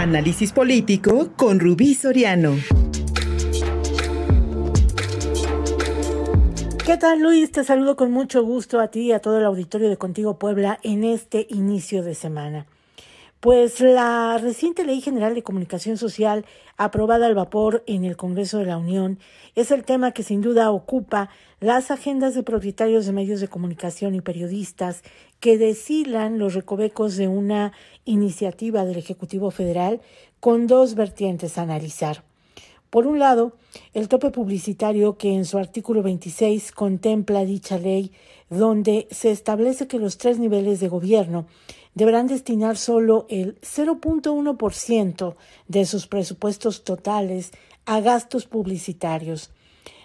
Análisis político con Rubí Soriano. ¿Qué tal Luis? Te saludo con mucho gusto a ti y a todo el auditorio de Contigo Puebla en este inicio de semana. Pues la reciente Ley General de Comunicación Social, aprobada al vapor en el Congreso de la Unión, es el tema que sin duda ocupa las agendas de propietarios de medios de comunicación y periodistas que deshilan los recovecos de una iniciativa del Ejecutivo Federal con dos vertientes a analizar. Por un lado, el tope publicitario que en su artículo 26 contempla dicha ley, donde se establece que los tres niveles de gobierno deberán destinar solo el 0.1% de sus presupuestos totales a gastos publicitarios.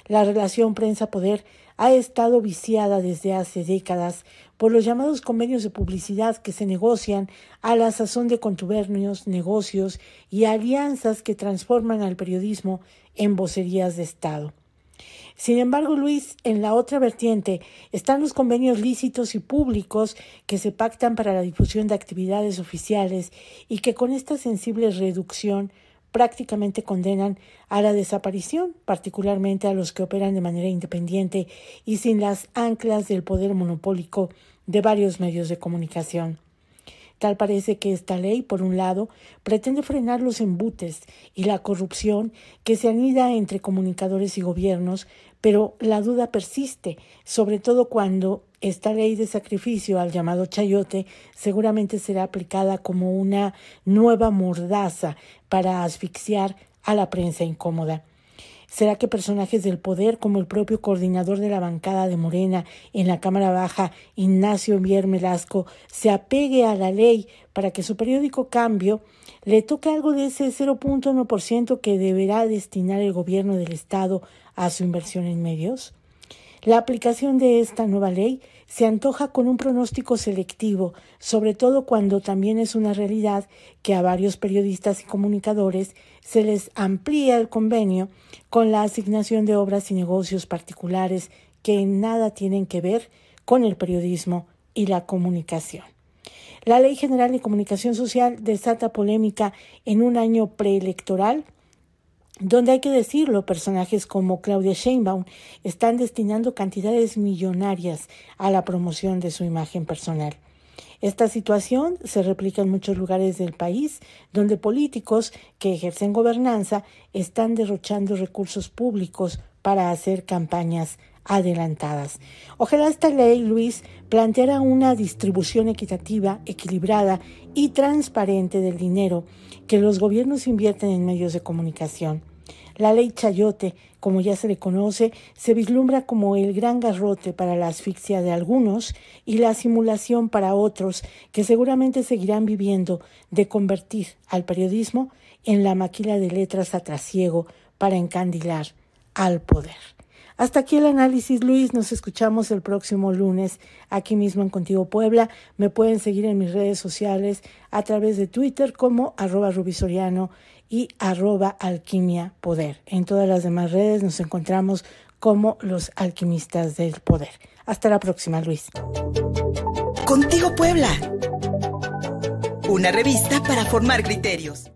La relación prensa-poder ha estado viciada desde hace décadas por los llamados convenios de publicidad que se negocian a la sazón de contubernios, negocios y alianzas que transforman al periodismo en vocerías de Estado. Sin embargo, Luis, en la otra vertiente están los convenios lícitos y públicos que se pactan para la difusión de actividades oficiales y que con esta sensible reducción prácticamente condenan a la desaparición, particularmente a los que operan de manera independiente y sin las anclas del poder monopólico de varios medios de comunicación. Tal parece que esta ley, por un lado, pretende frenar los embutes y la corrupción que se anida entre comunicadores y gobiernos, pero la duda persiste, sobre todo cuando esta ley de sacrificio al llamado chayote seguramente será aplicada como una nueva mordaza para asfixiar a la prensa incómoda. ¿Será que personajes del poder, como el propio coordinador de la bancada de Morena en la Cámara Baja, Ignacio Mier Melasco, se apegue a la ley para que su periódico Cambio le toque algo de ese 0.1% que deberá destinar el gobierno del Estado a su inversión en medios? La aplicación de esta nueva ley se antoja con un pronóstico selectivo, sobre todo cuando también es una realidad que a varios periodistas y comunicadores se les amplía el convenio con la asignación de obras y negocios particulares que nada tienen que ver con el periodismo y la comunicación. La Ley General de Comunicación Social desata polémica en un año preelectoral donde hay que decirlo, personajes como Claudia Sheinbaum están destinando cantidades millonarias a la promoción de su imagen personal. Esta situación se replica en muchos lugares del país, donde políticos que ejercen gobernanza están derrochando recursos públicos para hacer campañas adelantadas. Ojalá esta ley, Luis, planteara una distribución equitativa, equilibrada y transparente del dinero que los gobiernos invierten en medios de comunicación. La ley Chayote, como ya se le conoce, se vislumbra como el gran garrote para la asfixia de algunos y la simulación para otros que seguramente seguirán viviendo de convertir al periodismo en la maquila de letras a trasiego para encandilar al poder. Hasta aquí el análisis, Luis. Nos escuchamos el próximo lunes aquí mismo en Contigo Puebla. Me pueden seguir en mis redes sociales a través de Twitter como arroba rubisoriano y arroba alquimia poder. En todas las demás redes nos encontramos como los alquimistas del poder. Hasta la próxima, Luis. Contigo Puebla. Una revista para formar criterios.